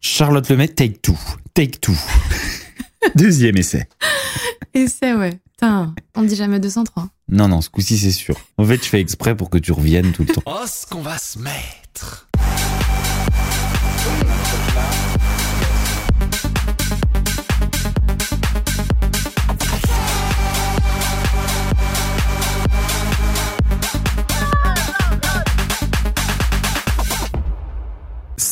Charlotte Lemay, take two. Take two. Deuxième essai. Essai, ouais. Putain, on dit jamais 203. Non, non, ce coup-ci, c'est sûr. En fait, je fais exprès pour que tu reviennes tout le temps. Oh, ce qu'on va se mettre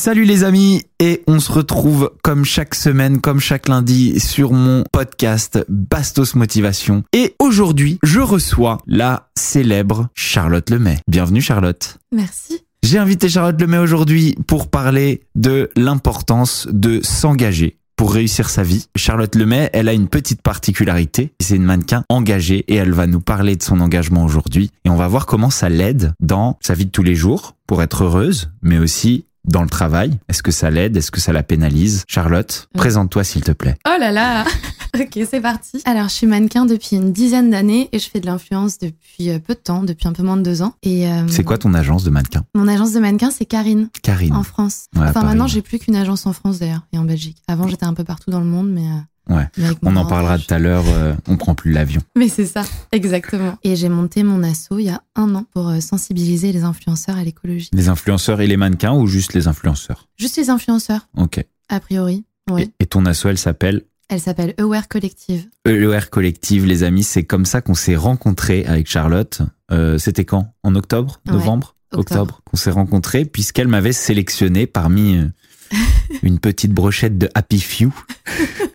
Salut les amis et on se retrouve comme chaque semaine, comme chaque lundi sur mon podcast Bastos Motivation. Et aujourd'hui, je reçois la célèbre Charlotte Lemay. Bienvenue Charlotte. Merci. J'ai invité Charlotte Lemay aujourd'hui pour parler de l'importance de s'engager pour réussir sa vie. Charlotte Lemay, elle a une petite particularité, c'est une mannequin engagée et elle va nous parler de son engagement aujourd'hui et on va voir comment ça l'aide dans sa vie de tous les jours pour être heureuse, mais aussi dans le travail? Est-ce que ça l'aide? Est-ce que ça la pénalise? Charlotte, présente-toi s'il te plaît. Oh là là Ok, c'est parti. Alors, je suis mannequin depuis une dizaine d'années et je fais de l'influence depuis euh, peu de temps, depuis un peu moins de deux ans. Et euh, C'est quoi ton agence de mannequin? Mon agence de mannequin, c'est Karine, Karine. en France. Ouais, enfin, pareil. maintenant, j'ai plus qu'une agence en France d'ailleurs et en Belgique. Avant, j'étais un peu partout dans le monde, mais. Ouais. On en parlera tout à l'heure, euh, on prend plus l'avion. Mais c'est ça, exactement. Et j'ai monté mon asso il y a un an pour euh, sensibiliser les influenceurs à l'écologie. Les influenceurs et les mannequins ou juste les influenceurs? Juste les influenceurs, Ok. a priori. Oui. Et, et ton asso, elle s'appelle? Elle s'appelle Aware Collective. EER Collective, les amis. C'est comme ça qu'on s'est rencontrés avec Charlotte. Euh, C'était quand? En octobre? Ouais, Novembre? Octobre. qu'on s'est rencontrés puisqu'elle m'avait sélectionné parmi euh, une petite brochette de Happy Few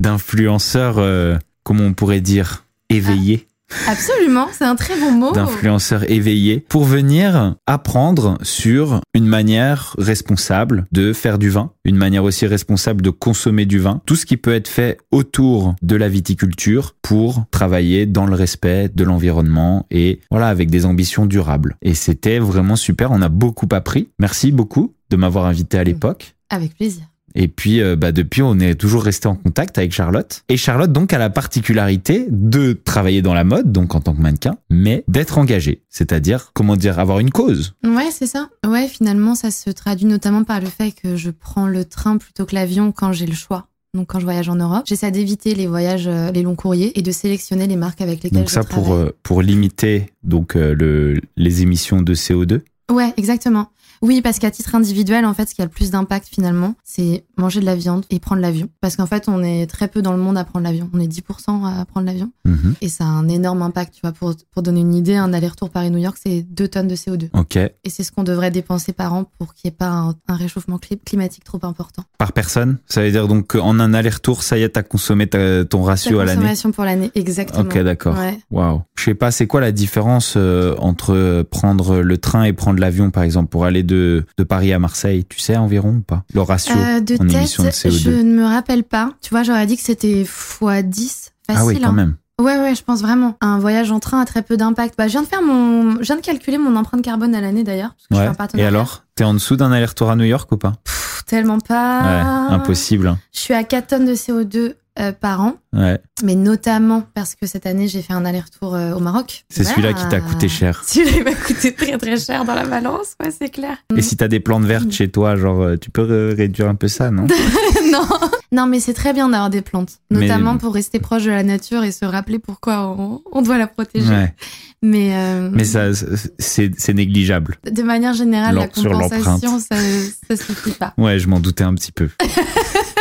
d'influenceurs, euh, comment on pourrait dire, éveillés. Absolument, c'est un très bon mot. d'influenceurs éveillés pour venir apprendre sur une manière responsable de faire du vin, une manière aussi responsable de consommer du vin, tout ce qui peut être fait autour de la viticulture pour travailler dans le respect de l'environnement et voilà avec des ambitions durables. Et c'était vraiment super, on a beaucoup appris. Merci beaucoup de m'avoir invité à l'époque. Avec plaisir. Et puis, euh, bah, depuis, on est toujours resté en contact avec Charlotte. Et Charlotte, donc, a la particularité de travailler dans la mode, donc en tant que mannequin, mais d'être engagée. C'est-à-dire, comment dire, avoir une cause. Ouais, c'est ça. Ouais, finalement, ça se traduit notamment par le fait que je prends le train plutôt que l'avion quand j'ai le choix. Donc, quand je voyage en Europe, j'essaie d'éviter les voyages, euh, les longs courriers et de sélectionner les marques avec lesquelles Donc, je ça, pour, travaille. euh, pour limiter, donc, le, les émissions de CO2. Ouais, exactement. Oui, parce qu'à titre individuel, en fait, ce qui a le plus d'impact finalement, c'est manger de la viande et prendre l'avion. Parce qu'en fait, on est très peu dans le monde à prendre l'avion. On est 10% à prendre l'avion. Mhm. Et ça a un énorme impact, tu vois. Pour, pour donner une idée, un aller-retour Paris-New York, c'est 2 tonnes de CO2. OK. Et c'est ce qu'on devrait dépenser par an pour qu'il n'y ait pas un, un réchauffement cli- climatique trop important. Par personne? Ça veut dire, donc, qu'en un aller-retour, ça y est, t'as consommé ta- ton ratio à l'année? consommation pour l'année, exactement. Ok, d'accord. Ouais. Waouh. Je sais pas, c'est quoi la différence euh, entre prendre le train et prendre l'avion, par exemple, pour aller de, de Paris à Marseille? Tu sais environ ou pas Le ratio Euh, de émission de CO2 je ne me rappelle pas. Tu vois, j'aurais dit que c'était x 10. Facile. Ah oui, quand hein. même. Ouais, ouais, je pense vraiment. Un voyage en train a très peu d'impact. Bah, je viens de faire mon, je viens de calculer mon empreinte carbone à l'année d'ailleurs. Ouais. Et alors T'es en dessous d'un aller-retour à New York ou pas? Pff, Tellement pas. Ouais, impossible. hein. Je suis à 4 tonnes de CO2 euh, par an, Ouais. mais notamment parce que cette année j'ai fait un aller-retour euh, au Maroc. C'est celui-là qui t'a coûté cher. Celui-là il m'a coûté très très cher dans la balance, ouais, c'est clair. Et si t'as des plantes vertes chez toi, genre, euh, tu peux réduire un peu ça, non non. non, mais c'est très bien d'avoir des plantes, Mais- notamment pour rester proche de la nature et se rappeler pourquoi on, on doit la protéger. Ouais. Mais, euh, Mais ça, c'est négligeable. de manière générale, la compensation, ça, ça suffit pas. Ouais, je m'en doutais un petit peu.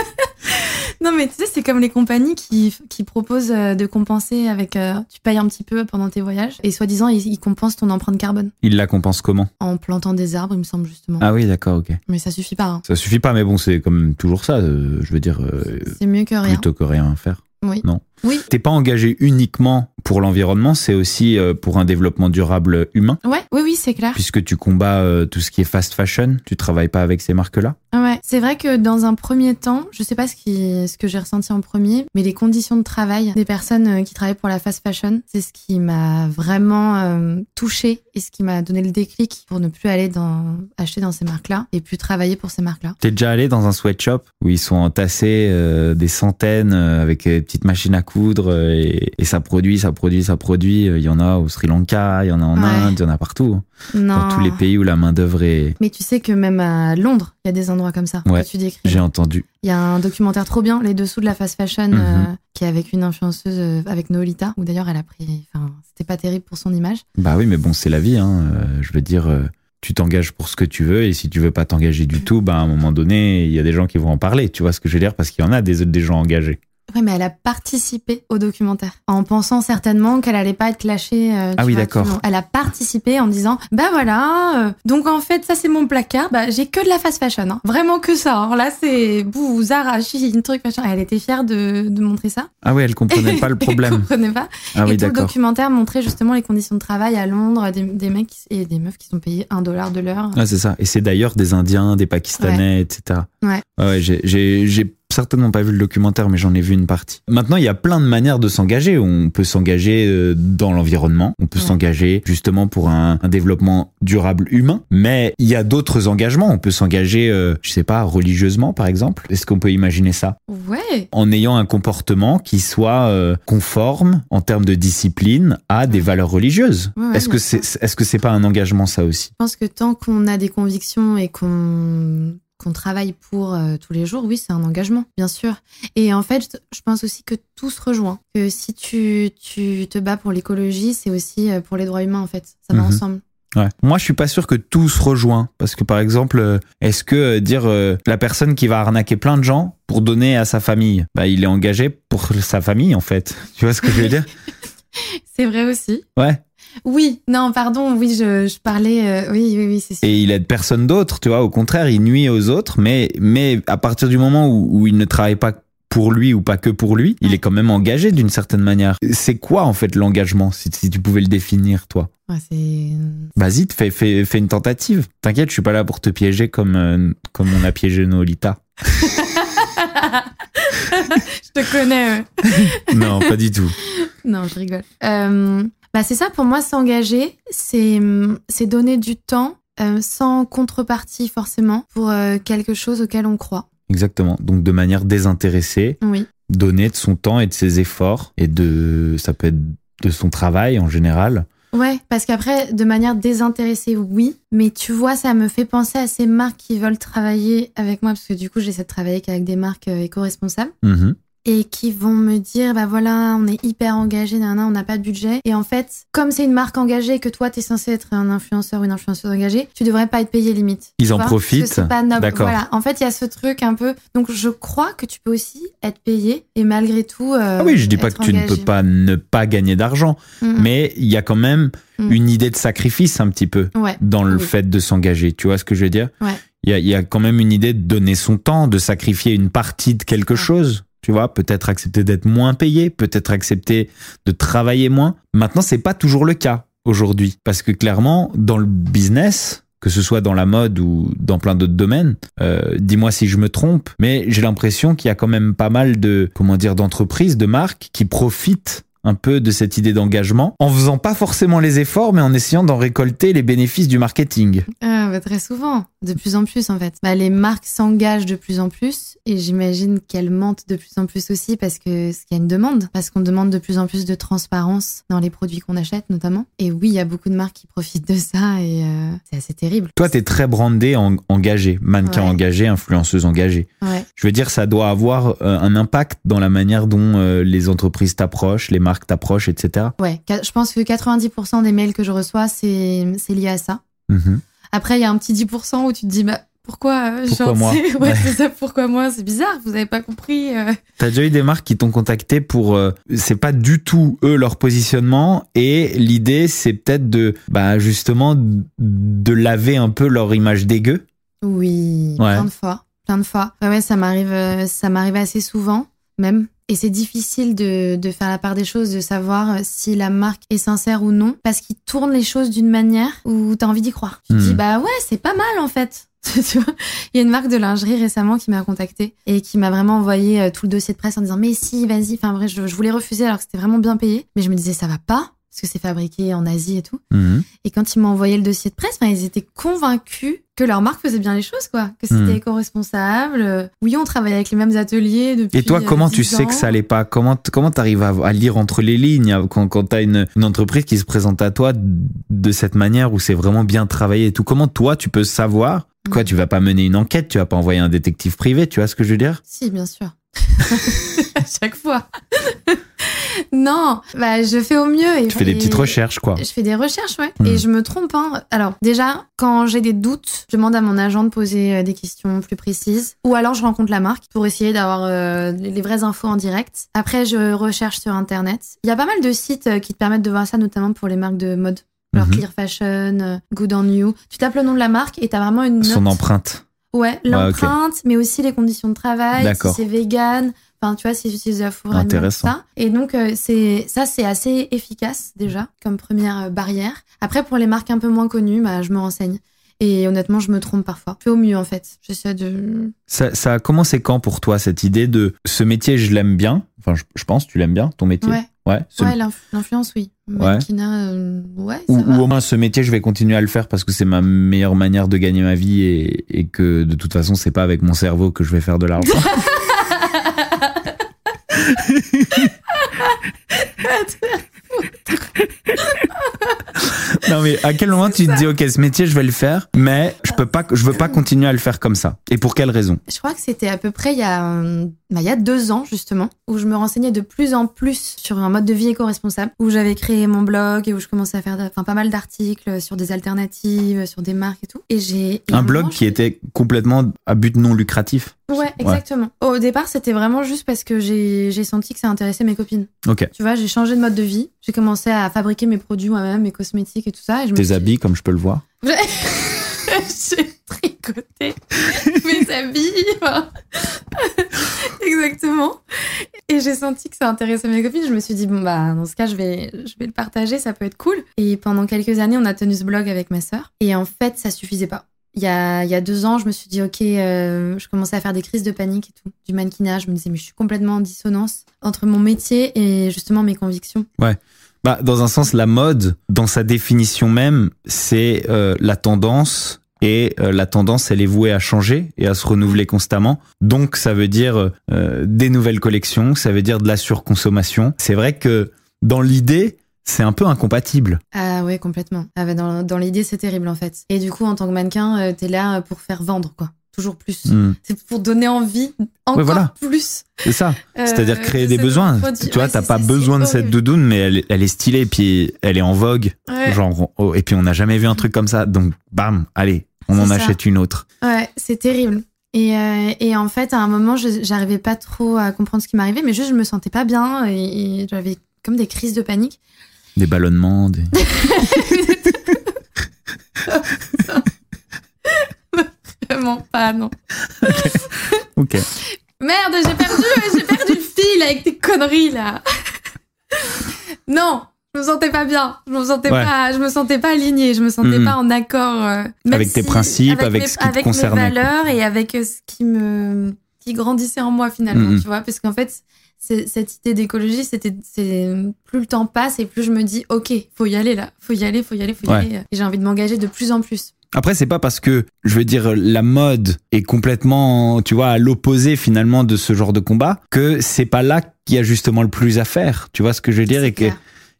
Non, mais tu sais, c'est comme les compagnies qui, qui proposent euh, de compenser avec. euh, tu payes un petit peu pendant tes voyages et soi-disant, ils, ils compensent ton empreinte carbone Il la compense comment? En plantant des arbres, il me semble justement. Ah oui, d'accord, ok. Mais ça suffit pas. hein. Ça suffit pas, mais bon, c'est comme toujours ça. euh, je veux dire, euh, C'est mieux que rien. plutôt que rien faire. Oui. Non. Oui. T'es pas engagé uniquement pour l'environnement, c'est aussi euh, pour un développement durable humain, Ouais, oui, oui, c'est clair. puisque tu combats euh, tout ce qui est fast fashion. Tu travailles pas avec ces marques-là. Ouais, c'est vrai que dans un premier temps, je sais pas ce qui, ce que j'ai ressenti en premier, mais les conditions de travail des personnes euh, qui travaillent pour la fast fashion, c'est ce qui m'a vraiment euh, touchée et ce qui m'a donné le déclic pour ne plus aller dans, acheter dans ces marques-là et plus travailler pour ces marques-là. T'es déjà allé dans un sweatshop où ils sont entassés euh, des centaines euh, avec des petites machines à coudre euh, et, et ça produit, ça produit, ça produit. Il y en a au Sri Lanka, il y en a en Ouais. Inde, il y en a partout. Non. Dans tous les pays où la main d'œuvre est. Mais tu sais que même à Londres, il y a des endroits comme ça Ouais, que tu décris. J'ai entendu. Il y a un documentaire trop bien, Les Dessous de la fast fashion, Mhm. euh, qui est avec une influenceuse, euh, avec Nolita, où d'ailleurs elle a pris. Enfin, c'était pas terrible pour son image. Bah oui, mais bon, c'est la vie. Hein. Euh, je veux dire, euh, tu t'engages pour ce que tu veux et si tu veux pas t'engager du tout, bah à un moment donné, il y a des gens qui vont en parler. Tu vois ce que je veux dire? Parce qu'il y en a des, des gens engagés. Ouais, mais elle a participé au documentaire en pensant certainement qu'elle allait pas être clashée. euh, Ah oui, d'accord. Elle a participé en disant bah voilà, euh, donc en fait ça c'est mon placard, bah j'ai que de la fast fashion, hein. vraiment que ça. hein. Là c'est bouh Zara, Shein, truc machin. Elle était fière de, de montrer ça. Ah oui, elle comprenait pas le Elle problème. comprenait pas. Ah et oui, tout le documentaire montrait justement les conditions de travail à Londres, des, des mecs et des meufs qui sont payés un dollar de l'heure. Ah, c'est ça. Et c'est d'ailleurs des Indiens, des Pakistanais, etc. Ouais. ouais j'ai- j'ai j'ai certainement pas vu le documentaire, mais j'en ai vu une partie. Maintenant, il y a plein de manières de s'engager. On peut s'engager euh, dans l'environnement, on peut Ouais. s'engager justement pour un, un développement durable humain, mais il y a d'autres engagements. On peut s'engager, euh, je sais pas, religieusement par exemple. Est-ce qu'on peut imaginer ça? Ouais. en ayant un comportement qui soit euh, conforme en termes de discipline à des valeurs religieuses Ouais, ouais, Est-ce que c'est est-ce que c'est pas un engagement ça aussi? Je pense que tant qu'on a des convictions et qu'on qu'on travaille pour euh, tous les jours, oui, c'est un engagement, bien sûr. Et en fait, je pense aussi que tout se rejoint. Que si tu, tu te bats pour l'écologie, c'est aussi euh, pour les droits humains, en fait. Ça va Mhm. ensemble. Ouais. Moi, je suis pas sûr que tout se rejoint parce que par exemple, euh, est-ce que dire euh, la personne qui va arnaquer plein de gens pour donner à sa famille, bah il est engagé pour sa famille en fait. Tu vois ce que je veux dire? C'est vrai aussi. Ouais. Oui, non, pardon, oui, je, je parlais. euh, oui, oui, oui, c'est sûr. Et il aide personne d'autre, tu vois. Au contraire, il nuit aux autres, mais mais à partir du moment où, où il ne travaille pas pour lui ou pas que pour lui, il est quand même engagé d'une certaine manière. C'est quoi en fait l'engagement si, si tu pouvais le définir toi? Ouais. Vas-y, fais, fais, fais une tentative. T'inquiète, je suis pas là pour te piéger comme, euh, comme on a piégé Nolita. je te connais. ouais. Non, pas du tout. Non, je rigole. Euh, bah, c'est ça, pour moi, s'engager, c'est c'est donner du temps euh, sans contrepartie forcément pour euh, quelque chose auquel on croit. Exactement. Donc de manière désintéressée, Oui. donner de son temps et de ses efforts et de ça peut être de son travail en général. Ouais, parce qu'après, de manière désintéressée, oui. Mais tu vois, ça me fait penser à ces marques qui veulent travailler avec moi, parce que du coup, j'essaie de travailler qu'avec des marques euh, éco-responsables. Mhm. Et qui vont me dire bah voilà on est hyper engagé nanana, on n'a pas de budget et en fait comme c'est une marque engagée que toi t'es censé être un influenceur ou une influenceuse engagée tu devrais pas être payé limite Ils en profitent. C'est pas noble voilà en fait il y a ce truc un peu donc je crois que tu peux aussi être payé et malgré tout euh, Ah oui, je dis pas que tu ne peux pas ne pas gagner d'argent, mais il y a quand même Mm. une idée de sacrifice un petit peu ouais dans le Oui. fait de s'engager. Tu vois ce que je veux dire? Ouais. Il y a, il y a quand même une idée de donner son temps, de sacrifier une partie de quelque Ouais. chose. Tu vois, peut-être accepter d'être moins payé, peut-être accepter de travailler moins. Maintenant, c'est pas toujours le cas aujourd'hui, parce que clairement, dans le business, que ce soit dans la mode ou dans plein d'autres domaines, euh, dis-moi si je me trompe, mais j'ai l'impression qu'il y a quand même pas mal de, comment dire, d'entreprises, de marques qui profitent un peu de cette idée d'engagement en faisant pas forcément les efforts, mais en essayant d'en récolter les bénéfices du marketing. Ah, bah, très souvent de plus en plus en fait bah, les marques s'engagent de plus en plus et j'imagine qu'elles mentent de plus en plus aussi parce que qu'il y a une demande parce qu'on demande de plus en plus de transparence dans les produits qu'on achète notamment et oui il y a beaucoup de marques qui profitent de ça et euh, c'est assez terrible Toi, t'es très brandé, en, engagé, mannequin Ouais. engagé, influenceuse engagée. ouais Je veux dire, ça doit avoir euh, un impact dans la manière dont euh, les entreprises t'approchent, les marques t'approchent, etc. ouais je pense que 90% des mails que je reçois c'est lié à ça Mhm. après il y a un petit 10% où tu te dis bah pourquoi euh, Pourquoi genre, moi? C'est- Ouais. ouais, c'est ça pourquoi moi? C'est bizarre vous avez pas compris euh. T'as déjà eu des marques qui t'ont contacté pour, euh, c'est pas du tout eux leur positionnement et l'idée c'est peut-être de, bah justement, de laver un peu leur image dégueu? Oui, Ouais. plein de fois, plein de fois. Ouais, ouais, ça m'arrive, ça m'arrive assez souvent, même. Et c'est difficile de, de faire la part des choses, de savoir si la marque est sincère ou non, parce qu'ils tournent les choses d'une manière où t'as envie d'y croire. Tu te Hmm. dis, bah ouais, c'est pas mal en fait. tu vois Il y a une marque de lingerie récemment qui m'a contacté et qui m'a vraiment envoyé euh, tout le dossier de presse en disant, mais si, vas-y. Enfin, vrai, je, je voulais refuser alors que c'était vraiment bien payé. Mais je me disais, ça va pas, parce que c'est fabriqué en Asie et tout. Mhm. Et quand ils m'ont envoyé le dossier de presse, enfin, ils étaient convaincus que leur marque faisait bien les choses, quoi. Que c'était Hmm. éco-responsable. Euh, Oui, on travaille avec les mêmes ateliers depuis. Et toi, euh, comment tu 10 sais que ça allait pas? Comment comment t'arrives à, à lire entre les lignes quand, quand t'as une, une entreprise qui se présente à toi de cette manière où c'est vraiment bien travaillé et tout? Comment toi, tu peux savoir Quoi, Mm. tu vas pas mener une enquête, tu vas pas envoyer un détective privé, tu vois ce que je veux dire? Si, bien sûr. à chaque fois. Non, bah, je fais au mieux. Et, Tu fais des et- petites recherches, quoi. Je fais des recherches, ouais. Hmm. Et je me trompe, hein. Alors, déjà, quand j'ai des doutes, je demande à mon agent de poser euh, des questions plus précises. Ou alors, je rencontre la marque pour essayer d'avoir euh, les vraies infos en direct. Après, je recherche sur Internet. Il y a pas mal de sites euh, qui te permettent de voir ça, notamment pour les marques de mode. Alors, Mhm. Clear Fashion, Good on You. Tu tapes le nom de la marque et t'as vraiment une note. Son empreinte. Ouais, l'empreinte, mais aussi les conditions de travail, si c'est vegan, enfin tu vois, si j'utilise de la fourrure animale, ça. Et donc euh, c'est ça c'est assez efficace déjà comme première euh, barrière. Après pour les marques un peu moins connues, bah je me renseigne. Et honnêtement, je me trompe parfois. Je fais au mieux en fait. J'essaie de Ça, ça a commencé quand pour toi cette idée de ce métier, je l'aime bien? Enfin, je, je pense, tu l'aimes bien ton métier? Ouais. Ouais. ce- Ouais, l'inf- l'influence oui. Euh, ouais, ça ou, va. ou au moins ce métier, je vais continuer à le faire parce que c'est ma meilleure manière de gagner ma vie et, et que de toute façon, c'est pas avec mon cerveau que je vais faire de l'argent. That's non mais à quel moment tu te dis ok ce métier je vais le faire mais je peux pas je veux pas continuer à le faire comme ça et pour quelle raison? Je crois que c'était à peu près il y, a, bah, il y a deux ans, justement, où je me renseignais de plus en plus sur un mode de vie éco-responsable, où j'avais créé mon blog et où je commençais à faire enfin, pas mal d'articles sur des alternatives, sur des marques et tout. Et j'ai. un blog qui je- était complètement à but non lucratif Ouais, exactement. Au départ, c'était vraiment juste parce que j'ai j'ai senti que ça intéressait mes copines. ok Tu vois, j'ai changé de mode de vie. J'ai commencé à fabriquer mes produits moi-même, mes cosmétiques et tout ça. Et je tes habits comme je peux le voir j'ai tricoté mes habits. enfin. Exactement. Et j'ai senti que ça intéressait mes copines. Je me suis dit, bon, bah, dans ce cas, je vais, je vais le partager, ça peut être cool. Et pendant quelques années, on a tenu ce blog avec ma sœur. Et en fait, ça suffisait pas. Il y a, il y a deux ans, je me suis dit, OK, euh, je commençais à faire des crises de panique et tout, du mannequinage. Je me disais, mais je suis complètement en dissonance entre mon métier et justement mes convictions. Bah, dans un sens, la mode, dans sa définition même, c'est euh, la tendance. Et euh, la tendance, elle est vouée à changer et à se renouveler constamment. Donc, ça veut dire euh, des nouvelles collections, ça veut dire de la surconsommation. C'est vrai que dans l'idée, c'est un peu incompatible. Ah ouais, complètement. Ah bah, dans dans l'idée, c'est terrible en fait. Et du coup, en tant que mannequin, euh, t'es là pour faire vendre, quoi. Toujours plus. Hmm. C'est pour donner envie encore voilà. plus. C'est ça. euh, C'est-à-dire créer de des besoins. produit. Tu vois, Ouais, t'as pas besoin de cette doudoune, mais elle, est- elle est stylée, puis elle est en vogue. Ouais, Genre, oh, et puis on n'a jamais vu un truc comme ça. Donc, bam, allez, on en ça. achète une autre. ouais c'est terrible. Et, euh, et en fait, à un moment, je- j'arrivais pas trop à comprendre ce qui m'arrivait, mais juste, je me sentais pas bien et, et j'avais comme des crises de panique. Des ballonnements, des... Vraiment pas, non. Ok. Merde, j'ai perdu, j'ai perdu le fil avec tes conneries là. non, je me sentais pas bien. Je me sentais Ouais. pas, je me sentais pas alignée. Je me sentais Mhm. pas en accord euh, Avec tes principes, avec mes, ce qui avec mes valeurs et avec euh, ce qui me qui grandissait en moi finalement. Mhm. Tu vois, parce qu'en fait, cette idée d'écologie, c'était plus le temps passe et plus je me dis ok, faut y aller là, faut y aller, faut y aller, faut y Ouais. aller. Et j'ai envie de m'engager de plus en plus. Après, c'est pas parce que, je veux dire, la mode est complètement, tu vois, à l'opposé finalement de ce genre de combat, que c'est pas là qu'il y a justement le plus à faire. Tu vois ce que je veux dire? Et que,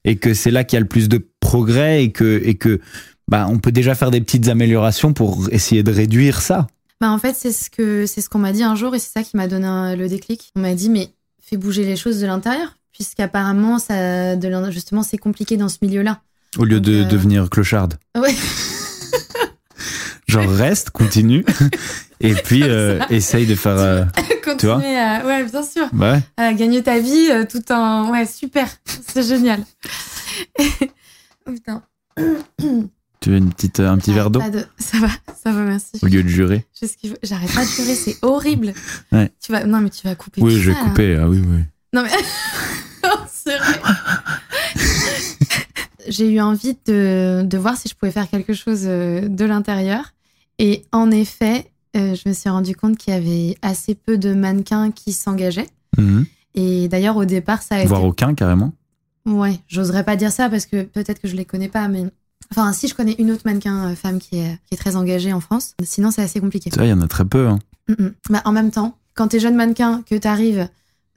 et que c'est là qu'il y a le plus de progrès et que, et que, bah, on peut déjà faire des petites améliorations pour essayer de réduire ça. Bah en fait, c'est ce que c'est ce qu'on m'a dit un jour et c'est ça qui m'a donné un- le déclic. On m'a dit mais fais bouger les choses de l'intérieur puisqu'apparemment ça de justement c'est compliqué dans ce milieu-là. Au lieu Donc, de euh, devenir clocharde. Ouais. Genre, reste, continue. et puis, euh, essaye de faire, euh, Continuer vois à ouais, bien sûr, bah ouais. à gagner ta vie euh, tout en ouais, super. C'est génial. oh, putain. Tu veux une petite, un petit verre d'eau de- Ça va, ça va, merci. au lieu de jurer. J'arrête pas de pleurer, c'est horrible. Ouais. Tu vas non mais tu vas couper Oui, je vais ça, couper. Ah oui, oui. Non mais vrai. J'ai eu envie de, de voir si je pouvais faire quelque chose de l'intérieur. Et en effet, euh, je me suis rendu compte qu'il y avait assez peu de mannequins qui s'engageaient. Mhm. Et d'ailleurs, au départ, ça a Voire été. aucun, carrément. Ouais, j'oserais pas dire ça parce que peut-être que je les connais pas, mais. Enfin, si je connais une autre mannequin euh, femme qui est, qui est très engagée en France, sinon c'est assez compliqué. Il y en a très peu. hein. Mm, mm. Bah, en même temps, quand t'es jeune mannequin, que t'arrives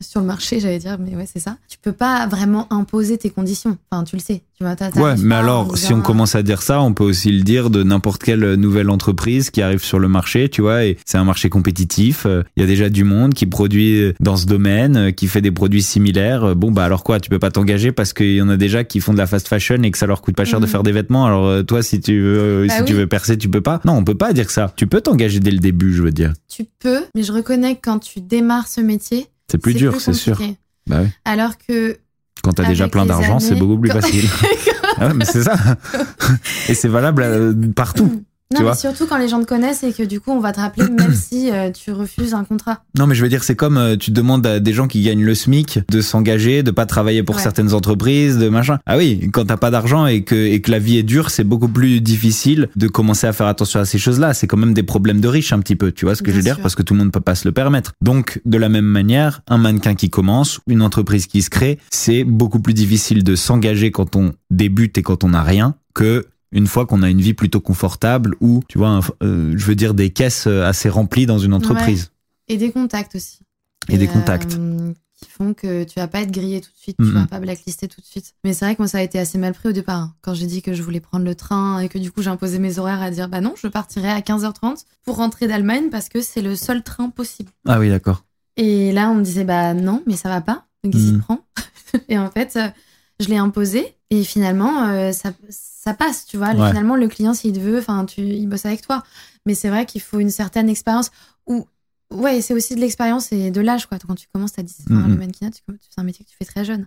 sur le marché, j'allais dire, mais ouais, c'est ça, tu peux pas vraiment imposer tes conditions. Enfin, tu le sais. Tu vois, t'as- Ouais, mais alors, si on commence à dire ça, on peut aussi le dire de n'importe quelle nouvelle entreprise qui arrive sur le marché, tu vois, et c'est un marché compétitif. euh, Il y a déjà du monde qui produit dans ce domaine, euh, qui fait des produits similaires. Euh, Bon, bah alors quoi, tu peux pas t'engager parce qu'il y en a déjà qui font de la fast fashion et que ça leur coûte pas cher de Mhm. faire des vêtements. Alors euh, toi, si tu veux, euh, Bah si tu veux percer, tu peux pas. Non, on peut pas dire ça. Tu peux t'engager dès le début, je veux dire. Tu peux, mais je reconnais que quand tu démarres ce métier, C'est plus dur, c'est sûr. Bah oui. Alors que Quand t'as déjà plein d'argent, c'est beaucoup plus facile. Ah mais c'est ça. et c'est valable euh, partout. Non, Tu mais vois surtout quand les gens te connaissent et que du coup, on va te rappeler même si euh, tu refuses un contrat. Non, mais je veux dire, c'est comme euh, tu demandes à des gens qui gagnent le SMIC de s'engager, de pas travailler pour Ouais. certaines entreprises, de machin. Ah oui, quand t'as pas d'argent et que, et que la vie est dure, c'est beaucoup plus difficile de commencer à faire attention à ces choses-là. C'est quand même des problèmes de riches un petit peu, tu vois ce que Bien je veux dire, parce que tout le monde peut pas se le permettre. Donc, de la même manière, un mannequin qui commence, une entreprise qui se crée, c'est beaucoup plus difficile de s'engager quand on débute et quand on n'a rien que une fois qu'on a une vie plutôt confortable ou, tu vois, un- euh, je veux dire, des caisses euh, assez remplies dans une entreprise. Et des contacts aussi. Et des contacts. euh, qui font que tu vas pas être grillé tout de suite, tu Mhm. vas pas blacklister tout de suite. Mais c'est vrai que moi, ça a été assez mal pris au départ. hein. Quand j'ai dit que je voulais prendre le train et que du coup, j'ai imposé mes horaires à dire, bah non, je partirai à 15h30 pour rentrer d'Allemagne parce que c'est le seul train possible. Ah oui, d'accord. Et là, on me disait, bah non, mais ça va pas. Donc, qu'il Mhm. prend Et en fait, je l'ai imposé. Et finalement, euh, ça, ça passe, tu vois. Ouais. Finalement, le client, s'il te veut, enfin, tu, il bosse avec toi. Mais c'est vrai qu'il faut une certaine expérience. Ou, ouais, c'est aussi de l'expérience et de l'âge, quoi. Quand tu commences à 10, enfin, Mhm. le mannequinat, tu- c'est un métier que tu fais très jeune.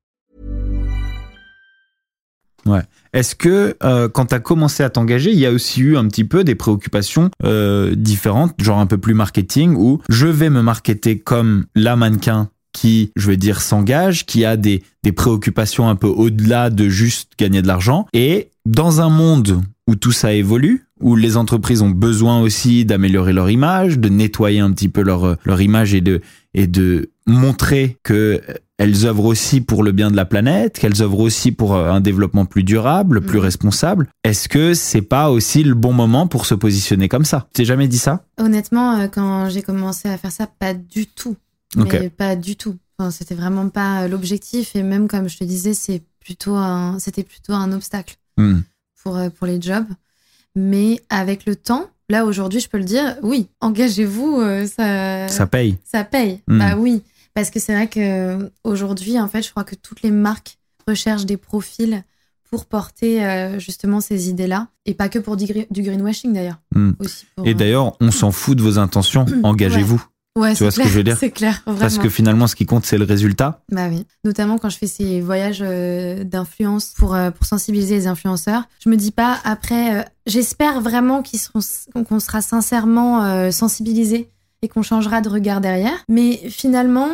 Ouais. Est-ce que euh, quand tu as commencé à t'engager, il y a aussi eu un petit peu des préoccupations euh, différentes, genre un peu plus marketing, où je vais me marketer comme la mannequin qui, je vais dire, s'engage, qui a des, des préoccupations un peu au-delà de juste gagner de l'argent. Et dans un monde où tout ça évolue, où les entreprises ont besoin aussi d'améliorer leur image, de nettoyer un petit peu leur, leur image et de, et de montrer que elles œuvrent aussi pour le bien de la planète, qu'elles œuvrent aussi pour euh, un développement plus durable, plus Mhm. responsable. Est-ce que c'est pas aussi le bon moment pour se positionner comme ça? T'es jamais dit ça? Honnêtement, euh, quand j'ai commencé à faire ça, pas du tout. Mais pas du tout. Enfin, c'était vraiment pas euh, l'objectif. Et même, comme je te disais, c'est plutôt un, c'était plutôt un obstacle. Hmm. pour, pour les jobs. Mais avec le temps, là aujourd'hui, je peux le dire, oui, engagez-vous, ça, Ça paye. ça paye. Mm. Bah oui, parce que c'est vrai que euh, aujourd'hui, en fait, je crois que toutes les marques recherchent des profils pour porter euh, justement ces idées-là, et pas que pour du, gre- du greenwashing d'ailleurs. Mm. Pour, Et euh, d'ailleurs, on s'en fout de vos intentions. Engagez-vous. ouais, tu vois ce que je veux dire C'est clair, vraiment. Parce que finalement, ce qui compte, c'est le résultat. Bah oui. Notamment quand je fais ces voyages euh, d'influence pour, euh, pour sensibiliser les influenceurs. Je me dis pas après, j'espère vraiment qu'on sera sincèrement sensibilisés et qu'on changera de regard derrière. Mais finalement,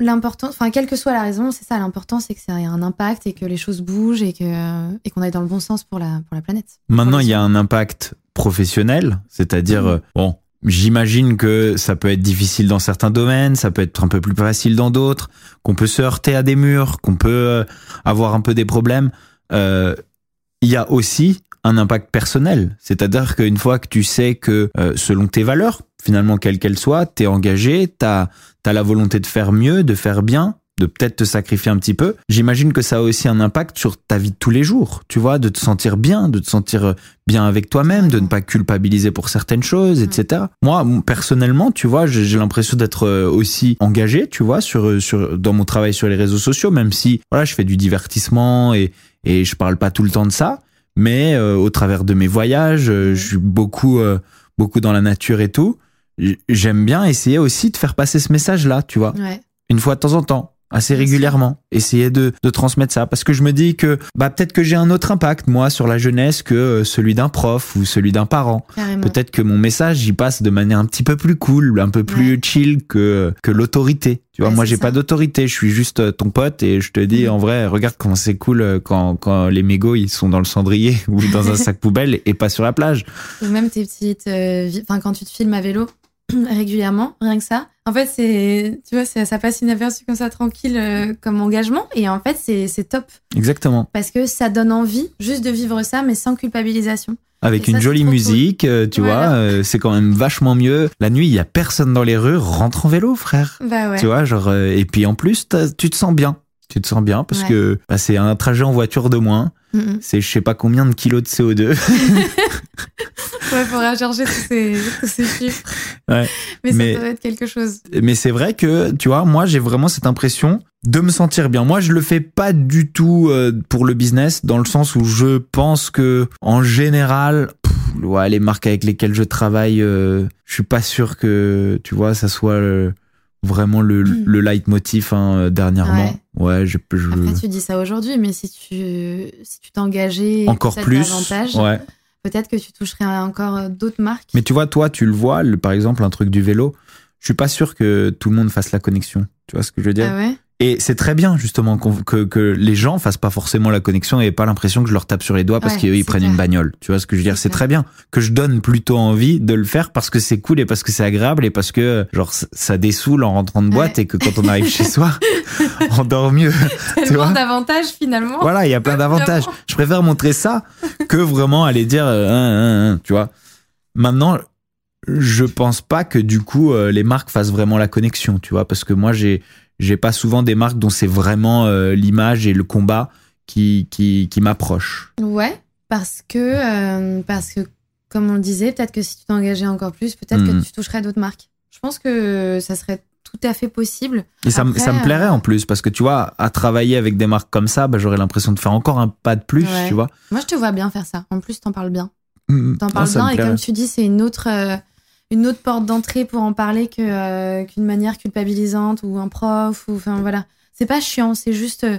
l'important, enfin, quelle que soit la raison, c'est ça, l'important, c'est que ça ait un impact et que les choses bougent et que, et qu'on aille dans le bon sens pour la, pour la planète. Maintenant, il y a un impact professionnel, c'est-à-dire, Mhm. euh, bon, j'imagine que ça peut être difficile dans certains domaines, ça peut être un peu plus facile dans d'autres, qu'on peut se heurter à des murs, qu'on peut euh, avoir un peu des problèmes. Euh, il y a aussi un impact personnel, c'est-à-dire qu'une fois que tu sais que euh, selon tes valeurs, finalement quelles qu'elles soient, t'es engagé, t'as as la volonté de faire mieux, de faire bien, de peut-être te sacrifier un petit peu, j'imagine que ça a aussi un impact sur ta vie de tous les jours, tu vois, de te sentir bien, de te sentir euh, bien avec toi-même, de ne pas culpabiliser pour certaines choses, etc. Moi, personnellement, tu vois, j'ai l'impression d'être euh, aussi engagé, tu vois, sur, sur, dans mon travail sur les réseaux sociaux, même si, voilà, je fais du divertissement et, et je parle pas tout le temps de ça, mais euh, au travers de mes voyages, euh, je suis beaucoup, euh, beaucoup dans la nature et tout. J'aime bien essayer aussi de faire passer ce message-là, tu vois Ouais. une fois de temps en temps, assez régulièrement, essayer de, de transmettre ça. Parce que je me dis que bah, peut-être que j'ai un autre impact, moi, sur la jeunesse que euh, celui d'un prof ou celui d'un parent. Peut-être que mon message, j'y passe de manière un petit peu plus cool, un peu plus Ouais. chill que, que l'autorité. Tu vois, Ouais, moi, j'ai pas d'autorité. Je suis juste euh, ton pote et je te dis, Mhm. en vrai, regarde comment c'est cool euh, quand, quand les mégots, ils sont dans le cendrier ou dans un sac poubelle et pas sur la plage. Ou même tes petites. euh, Enfin, quand tu te filmes à vélo régulièrement, rien que ça. En fait, c'est. Tu vois, c'est- ça passe inaperçu comme ça, tranquille, euh, comme engagement. Et en fait, c'est top. Exactement. Parce que ça donne envie juste de vivre ça, mais sans culpabilisation. Avec Et une ça, jolie cool. musique, euh, tu Voilà. vois, euh, c'est quand même vachement mieux. La nuit, il y a personne dans les rues, rentre en vélo, frère. Bah ouais. Tu vois, genre, euh, et puis en plus, tu te sens bien. Tu te sens bien parce Ouais. que bah, c'est un trajet en voiture de moins. Mm. C'est je sais pas combien de kilos de CO2. Ouais, faudra chercher tous ces, tous ces chiffres. Ouais. Mais, Mais- ça doit être quelque chose. Mais c'est vrai que, tu vois, moi, j'ai vraiment cette impression de me sentir bien. Moi, je le fais pas du tout euh, pour le business, dans le sens où je pense que, en général, pff, ouais, les marques avec lesquelles je travaille, euh, je suis pas sûr que, tu vois, ça soit euh, vraiment le, le leitmotiv hein, euh, dernièrement. Ouais, je, je Après, tu dis ça aujourd'hui, mais si tu si tu t'engageais encore plus. davantage, Ouais. Peut-être que tu toucherais encore euh, d'autres marques. Mais tu vois, toi, tu le vois, le- par exemple, un truc du vélo. Je suis pas sûr que tout le monde fasse la connexion. Tu vois ce que je veux dire? Ah ouais? Et c'est très bien justement que, que les gens fassent pas forcément la connexion et aient pas l'impression que je leur tape sur les doigts parce Ouais, qu'ils prennent clair. une bagnole. Tu vois ce que je veux dire? C'est très bien que je donne plutôt envie de le faire parce que c'est cool et parce que c'est agréable et parce que genre ça- dessoule en rentrant de boîte Ouais. et que quand on arrive chez soi, on dort mieux. tu Tellement vois? d'avantages finalement. Voilà, il y a plein d'avantages. Je préfère montrer ça que vraiment aller dire, euh, hein, hein, hein, tu vois? Maintenant, je pense pas que du coup euh, les marques fassent vraiment la connexion, tu vois, parce que moi j'ai j'ai pas souvent des marques dont c'est vraiment euh, l'image et le combat qui qui qui m'approchent. Ouais, parce que euh, parce que comme on le disait, peut-être que si tu t'engageais encore plus, peut-être que tu toucherais d'autres marques. Je pense que ça serait tout à fait possible. Et ça, me- Après, ça me plairait euh, en plus parce que tu vois, à travailler avec des marques comme ça, bah, j'aurais l'impression de faire encore un pas de plus, Ouais. tu vois. Moi, je te vois bien faire ça. En plus, t'en parles bien. Mm, T'en non, parles bien et comme tu dis, c'est une autre une autre porte d'entrée pour en parler que euh, qu'une manière culpabilisante ou un prof ou enfin voilà. C'est pas chiant, c'est juste euh,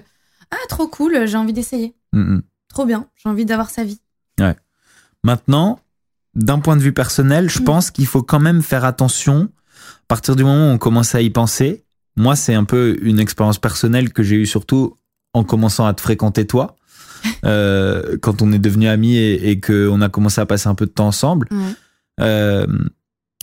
ah trop cool, j'ai envie d'essayer. Mm, mm. Trop bien, j'ai envie d'avoir sa vie. Maintenant, d'un point de vue personnel, je Mm. pense qu'il faut quand même faire attention. À partir du moment où on commence à y penser, moi, c'est un peu une expérience personnelle que j'ai eue surtout en commençant à te fréquenter toi. Euh, quand on est devenus amis et, et qu'on a commencé à passer un peu de temps ensemble. Ouais. Euh,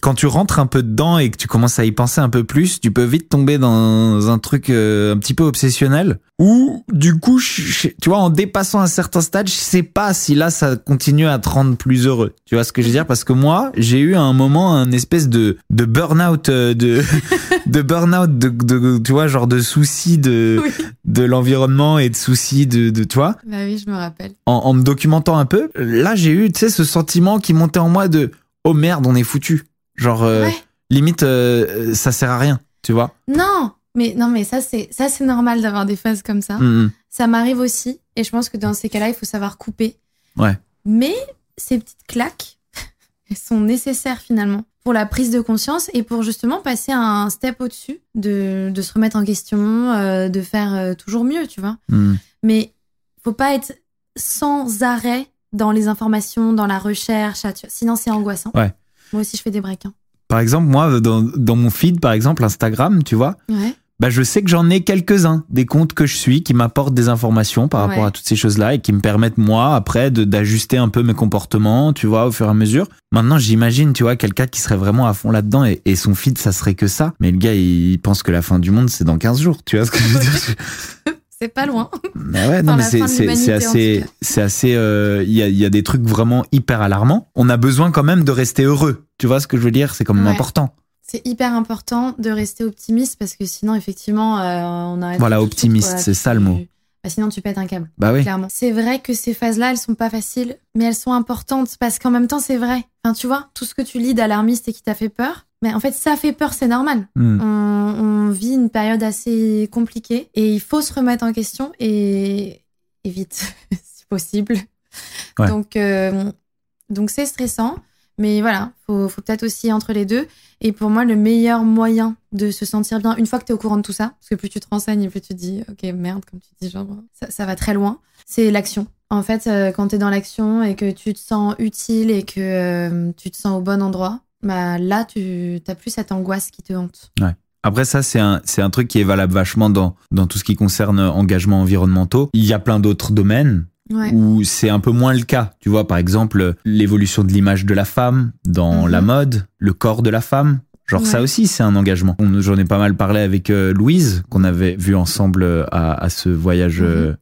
quand tu rentres un peu dedans et que tu commences à y penser un peu plus, tu peux vite tomber dans un truc euh, un petit peu obsessionnel. Ou du coup, je- tu vois, en dépassant un certain stade, je sais pas si là ça continue à te rendre plus heureux. Tu vois ce que je veux dire? Parce que moi, j'ai eu à un moment un espèce de de burn-out, euh, de de burn-out, de, de tu vois, genre de soucis de Oui. de l'environnement et de soucis de de tu vois? Bah oui, je me rappelle. en, en me documentant un peu, là j'ai eu tu sais ce sentiment qui montait en moi de oh merde on est foutu. Genre euh, Ouais. limite euh, ça sert à rien, tu vois. Non, mais non mais ça c'est ça c'est normal d'avoir des phases comme ça. Mm, mm. Ça m'arrive aussi et je pense que dans ces cas-là, il faut savoir couper. Ouais. Mais ces petites claques, elles sont nécessaires finalement pour la prise de conscience et pour justement passer un step au-dessus, de, de se remettre en question, euh, de faire toujours mieux, tu vois. Mm. Mais faut pas être sans arrêt dans les informations, dans la recherche, sinon c'est angoissant. Ouais. Moi aussi, je fais des breaks. hein. Par exemple moi dans, dans mon feed par exemple Instagram, tu vois, Ouais. bah je sais que j'en ai quelques-uns des comptes que je suis qui m'apportent des informations par rapport Ouais. à toutes ces choses-là et qui me permettent moi après d'ajuster un peu mes comportements, tu vois, au fur et à mesure. Maintenant, j'imagine, tu vois, quelqu'un qui serait vraiment à fond là-dedans et, et son feed ça serait que ça, mais le gars il pense que la fin du monde c'est dans 15 jours, tu vois ce que je veux dire? C'est pas loin. Bah ouais, non, mais c'est assez, c'est assez, euh, il y a, il y a des trucs vraiment hyper alarmants. On a besoin quand même de rester heureux. Tu vois ce que je veux dire? C'est quand même Ouais. important. C'est hyper important de rester optimiste parce que sinon, effectivement, euh, on arrête. Voilà, optimiste, c'est ça le mot. Bah, sinon, tu pètes un câble. Bah oui. Clairement. C'est vrai que ces phases-là, elles sont pas faciles, mais elles sont importantes parce qu'en même temps, c'est vrai. Enfin, tu vois, tout ce que tu lis d'alarmiste et qui t'a fait peur, mais en fait, ça fait peur, c'est normal. Hmm. On, on vit une période assez compliquée et il faut se remettre en question et, et vite, si possible. Ouais. Donc, euh, donc c'est stressant, mais voilà, faut, faut peut-être aussi entre les deux. Et pour moi, le meilleur moyen de se sentir bien, une fois que tu es au courant de tout ça, parce que plus tu te renseignes, plus tu te dis, ok, merde, comme tu dis, genre, ça, ça va très loin, c'est l'action. En fait, euh, quand tu es dans l'action et que tu te sens utile et que euh, tu te sens au bon endroit, bah là, tu n'as plus cette angoisse qui te hante. Après ça, c'est un, c'est un truc qui est valable vachement dans, dans tout ce qui concerne engagements environnementaux. Il y a plein d'autres domaines Ouais. où c'est un peu moins le cas. Tu vois, par exemple, l'évolution de l'image de la femme dans Mhm. la mode, le corps de la femme. Genre ça Ouais. aussi, c'est un engagement. J'en ai pas mal parlé avec euh, Louise, qu'on avait vu ensemble euh, à, à ce voyage Mhm. euh,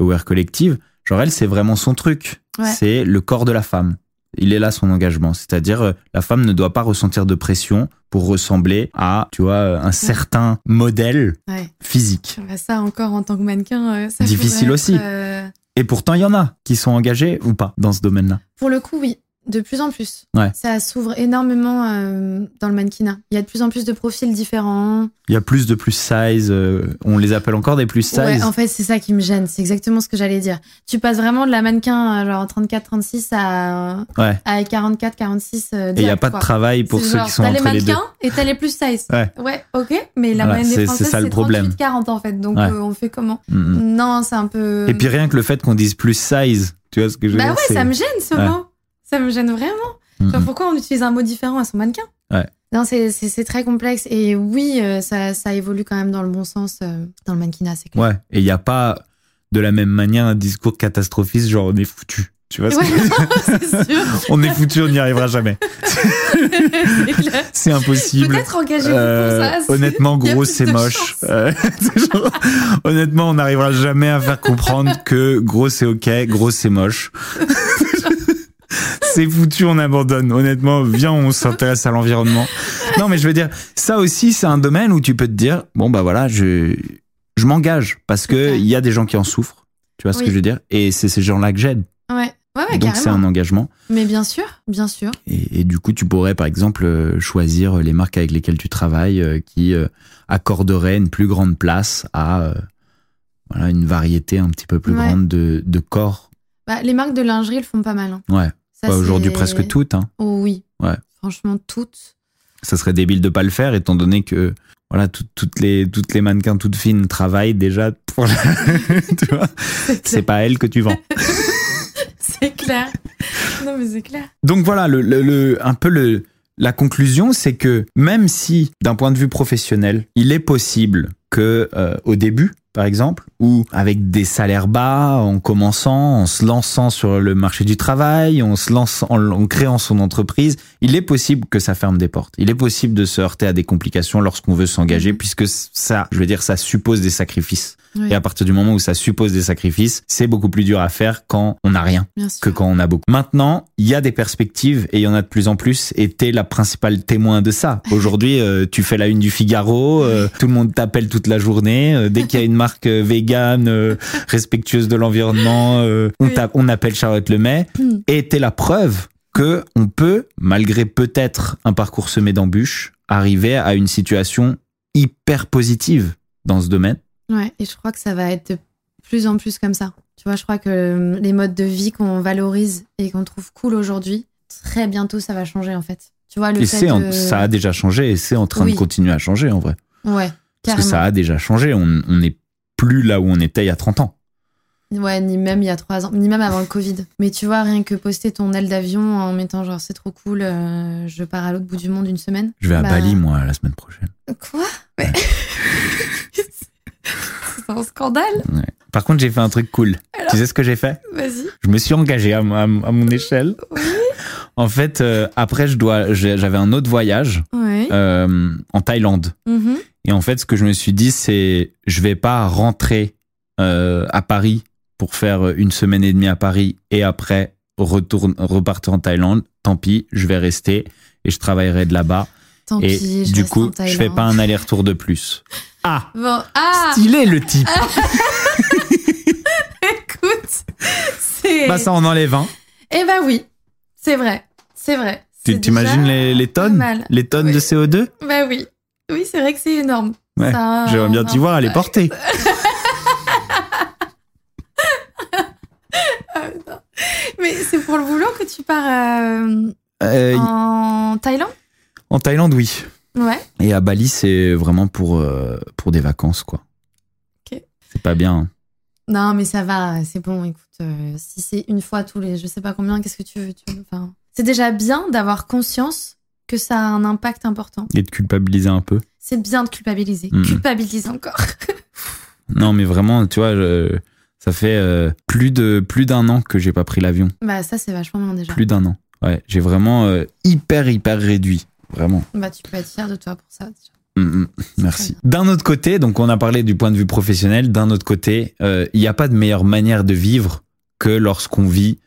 Aware Collective. Genre elle, c'est vraiment son truc. Ouais. C'est le corps de la femme. Il est là son engagement. C'est-à-dire, euh, la femme ne doit pas ressentir de pression pour ressembler à, tu vois, un certain modèle Ouais. physique. Bah, ça, encore en tant que mannequin, euh, ça Difficile aussi. être, euh, Et pourtant, il y en a qui sont engagés ou pas dans ce domaine-là. Pour le coup, oui. De plus en plus. Ouais. Ça s'ouvre énormément euh, dans le mannequinat. Il y a de plus en plus de profils différents. Il y a plus de plus size. euh, on les appelle encore des plus size. Ouais, en fait, c'est ça qui me gêne. C'est exactement ce que j'allais dire. Tu passes vraiment de la mannequin, euh, genre 34-36 à, Ouais. à 44-46. euh, Et il n'y a pas de travail pour ceux genre, qui sont t'as les entre les deux. mannequins et t'as les plus size. Ouais. ok. Mais la Voilà, moyenne des c'est Françaises, ça le c'est problème. 38-40 en fait. Donc, Ouais. on fait comment Mm, mm. Non, c'est un peu. Et puis rien que le fait qu'on dise plus size, tu vois ce que je veux Bah dire ouais, c'est- ça me gêne Ouais. mot. Ça me gêne vraiment. Mm, Genre, mm. pourquoi on utilise un mot différent à son mannequin Ouais. Non, c'est- très complexe. Et oui, euh, ça, ça évolue quand même dans le bon sens euh, dans le mannequinat, c'est clair. Ouais. Et il n'y a pas de la même manière un discours catastrophiste, genre on est foutu. Tu vois ce que sûr. On est foutu, on n'y arrivera jamais. C'est impossible. Peut-être engagez-vous Euh, pour ça. c'est- honnêtement, gros, c'est moche. Euh, genre, honnêtement, on n'arrivera jamais à faire comprendre que gros, c'est ok, gros, c'est moche. C'est foutu, on abandonne. Honnêtement, viens, on s'intéresse à l'environnement. Non, mais je veux dire, ça aussi, c'est un domaine où tu peux te dire, bon, bah voilà, je, je m'engage parce que il y a des gens qui en souffrent. Tu vois ce que je veux dire? Et c'est ces gens-là que j'aide. Ouais, ouais, ouais Donc, c'est un engagement. Mais bien sûr, bien sûr. Et, et du coup, tu pourrais, par exemple, euh, choisir les marques avec lesquelles tu travailles euh, qui euh, accorderaient une plus grande place à euh, voilà, une variété un petit peu plus Ouais. grande de, de corps. Bah, les marques de lingerie le font pas mal. hein. Ouais. Bah, Aujourd'hui, presque toutes. Hein. Oh oui. Ouais. Franchement, toutes. Ça serait débile de pas le faire, étant donné que voilà, tout- toutes, les, toutes les mannequins toutes fines travaillent déjà pour la... tu vois C'est pas elles que tu vends. C'est clair. Non, mais c'est clair. Donc voilà, le, le, le- un peu le, la conclusion, c'est que même si, d'un point de vue professionnel, il est possible que euh, au début, par exemple, ou avec des salaires bas, en commençant, en se lançant sur le marché du travail, en se en, créant son entreprise, il est possible que ça ferme des portes. Il est possible de se heurter à des complications lorsqu'on veut s'engager, puisque ça, je veux dire, ça suppose des sacrifices. Oui, Et à partir du moment où ça suppose des sacrifices, c'est beaucoup plus dur à faire quand on n'a rien bien sûr. que quand on a beaucoup. Maintenant, il y a des perspectives et il y en a de plus en plus et t'es la principale témoin de ça. Aujourd'hui, euh, tu fais la une du Figaro, euh, tout le monde t'appelle toute la journée. euh, dès qu'il y a une marque végane, respectueuse de l'environnement, on, on appelle Charlotte Lemay Mm. et t'es la preuve que on peut, malgré peut-être un parcours semé d'embûches, arriver à une situation hyper positive dans ce domaine. Ouais, et je crois que ça va être de plus en plus comme ça. Tu vois, je crois que euh, les modes de vie qu'on valorise et qu'on trouve cool aujourd'hui, très bientôt ça va changer en fait. Tu vois, le et fait en- de- ça a déjà changé et c'est en train Oui. de continuer à changer en vrai. Ouais, Parce que ça a déjà changé. On on n'est plus là où on était il y a 30 ans. Ouais, ni même il y a trois ans, ni même avant le Covid. Mais tu vois, rien que poster ton aile d'avion en mettant genre c'est trop cool, euh, je pars à l'autre bout du monde une semaine. Je vais à Bah, Bali, moi, la semaine prochaine. Quoi? Ouais. C'est un scandale. Par contre, j'ai fait un truc cool. Alors Tu sais ce que j'ai fait? Vas-y. Je me suis engagé à, mon échelle. Oui. En fait, euh, après, je dois, j'avais un autre voyage euh, en Thaïlande. Mhm. Et en fait, ce que je me suis dit, c'est, je vais pas rentrer euh, à Paris pour faire une semaine et demie à Paris et après retourne, repartir en Thaïlande. Tant pis, je vais rester et je travaillerai de là-bas. Tant Et pis, je du reste coup, en je fais pas un aller-retour de plus. Ah, Bon, ah, stylé le type. écoute, c'est. Bah ça on enlève un. Eh ben oui, c'est vrai, c'est vrai. Tu t'imagines les, tonnes. Les tonnes Oui. de CO2 Bah oui, oui, c'est vrai que c'est énorme. Ouais, J'aimerais bien t'y voir les ouais. porter. Mais c'est pour le boulot que tu pars euh, Euh, en Thaïlande? En Thaïlande, oui. Ouais. Et à Bali, c'est vraiment pour, euh, pour des vacances, quoi. Ok. C'est pas bien. hein. Non, mais ça va, c'est bon. Écoute, euh, si c'est une fois tous les, je sais pas combien, qu'est-ce que tu veux, tu veux Enfin, c'est déjà bien d'avoir conscience que ça a un impact important. Et de culpabiliser un peu. C'est bien de culpabiliser. Mhm. Culpabiliser encore. Non, mais vraiment, tu vois, je- ça fait euh, plus de plus d'un an que j'ai pas pris l'avion. bah ça, c'est vachement bien déjà. Plus d'un an. Ouais, j'ai vraiment euh, hyper, hyper réduit. Vraiment. Bah tu peux être fier de toi pour ça. déjà. Mm, mm, merci. D'un autre côté, donc on a parlé du point de vue professionnel. D'un autre côté, euh, il n'y a pas de meilleure manière de vivre que lorsqu'on vit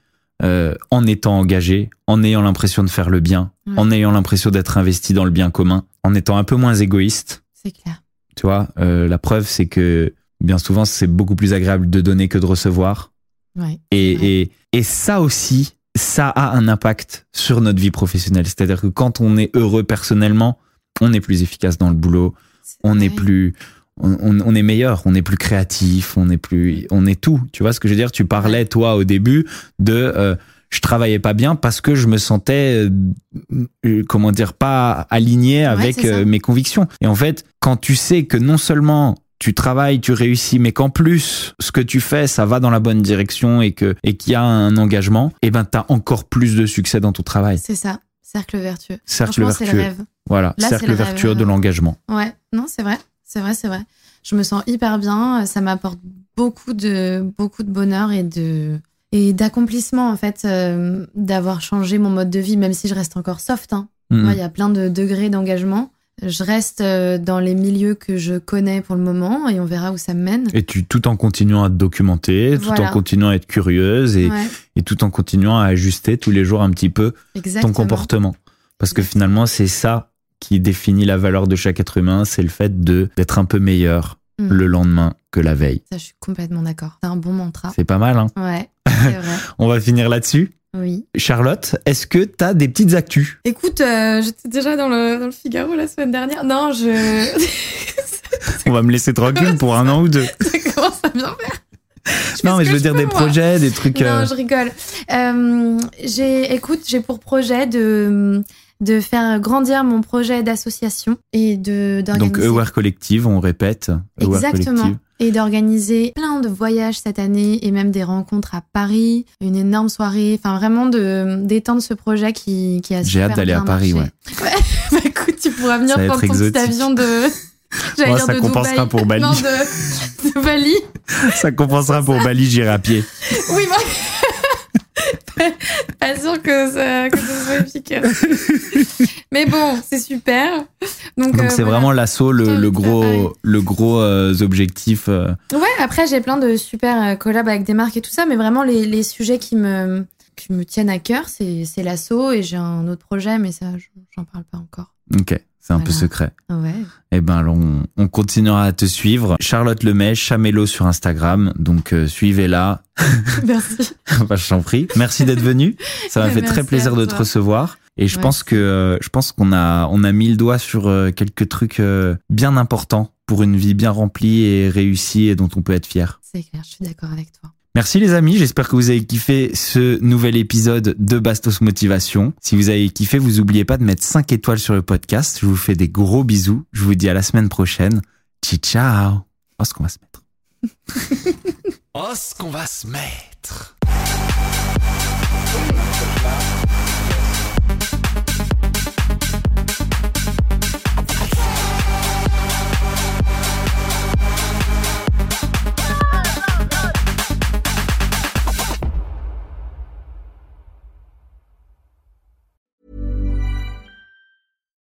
euh, en étant engagé, en ayant l'impression de faire le bien, Ouais. en ayant l'impression d'être investi dans le bien commun, en étant un peu moins égoïste. C'est clair. Tu vois, euh, la preuve, c'est que bien souvent, c'est beaucoup plus agréable de donner que de recevoir. Ouais. Ouais. Et, et, et ça aussi, ça a un impact sur notre vie professionnelle. C'est-à-dire que quand on est heureux personnellement, on est plus efficace dans le boulot, on est plus, on, est meilleur, on est plus créatif, on est plus, on est tout. Tu vois ce que je veux dire? Tu parlais toi au début de, euh, je travaillais pas bien parce que je me sentais, euh, euh, comment dire, pas aligné avec euh, mes convictions. Et en fait, quand tu sais que non seulement tu travailles, tu réussis, mais qu'en plus ce que tu fais, ça va dans la bonne direction et que et qu'il y a un engagement, et ben t'as encore plus de succès dans ton travail. C'est ça. Cercle vertueux. Cercle Franchement, c'est le vertueux. rêve. Voilà, Là, cercle rêve, vertueux de l'engagement. Ouais, non, c'est vrai, c'est vrai, c'est vrai. Je me sens hyper bien, ça m'apporte beaucoup de beaucoup de bonheur et de et d'accomplissement en fait euh, d'avoir changé mon mode de vie, même si je reste encore soft. Hein. Moi, il y a plein de degrés d'engagement. Je reste euh, dans les milieux que je connais pour le moment et on verra où ça me mène. Et tu, tout en continuant à te documenter, tout Voilà. en continuant à être curieuse et, Ouais, et tout en continuant à ajuster tous les jours un petit peu exactement. ton comportement. Parce que finalement, c'est ça qui définit la valeur de chaque être humain, c'est le fait de d'être un peu meilleur Mm. le lendemain que la veille. Ça, je suis complètement d'accord. C'est un bon mantra. C'est pas mal, hein Ouais, vrai. On va finir là-dessus. Oui. Charlotte, est-ce que t'as des petites actus? Écoute, euh, j'étais déjà dans le, dans le Figaro la semaine dernière. Non, je. On va me laisser tranquille pour un an ou deux. ça commence à bien faire. fais Non, mais je veux je dire des projets, des trucs. Non, euh, je rigole. Euh, j'ai, écoute, j'ai pour projet de de faire grandir mon projet d'association et de Donc d'organiser Aware Collective, on répète. Aware exactement Collective. et d'organiser plein de voyages cette année et même des rencontres à Paris, une énorme soirée, enfin vraiment de d'étendre ce projet qui qui a J'ai hâte d'aller à Paris, marché. Ouais. bah écoute, tu pourras venir prendre ton petit avion de Moi, ça de compensera Dubaï. pour Bali. Non, de, de Bali. Ça compensera pour Bali, j'irai à pied. Oui, moi. pas sûr que ça, que ça soit efficace. Mais bon, c'est super. Donc, Donc euh, c'est voilà. vraiment l'assaut, le, gros, le gros euh, objectif. euh, Ouais, après, j'ai plein de super collabs avec des marques et tout ça, mais vraiment, les, les sujets qui me, qui me tiennent à cœur, c'est c'est l'assaut et j'ai un autre projet, mais ça, j'en parle pas encore. Ok, c'est un peu secret. Ouais. Eh ben, on, on continuera à te suivre. Charlotte Lemay, Chamelo sur Instagram. Donc, euh, suivez-la. Merci. Bah, je t'en prie. Merci d'être venu. Ça m'a fait très plaisir de te recevoir. Et je Ouais. pense que euh, je pense qu'on a on a mis le doigt sur euh, quelques trucs bien importants pour une vie bien remplie et réussie et dont on peut être fier. C'est clair, je suis d'accord avec toi. Merci les amis, j'espère que vous avez kiffé ce nouvel épisode de Bastos Motivation. Si vous avez kiffé, vous oubliez pas de mettre 5 étoiles sur le podcast. Je vous fais des gros bisous. Je vous dis à la semaine prochaine. Ciao ciao. Oh, ce qu'on va se mettre. Oh, ce qu'on va se mettre.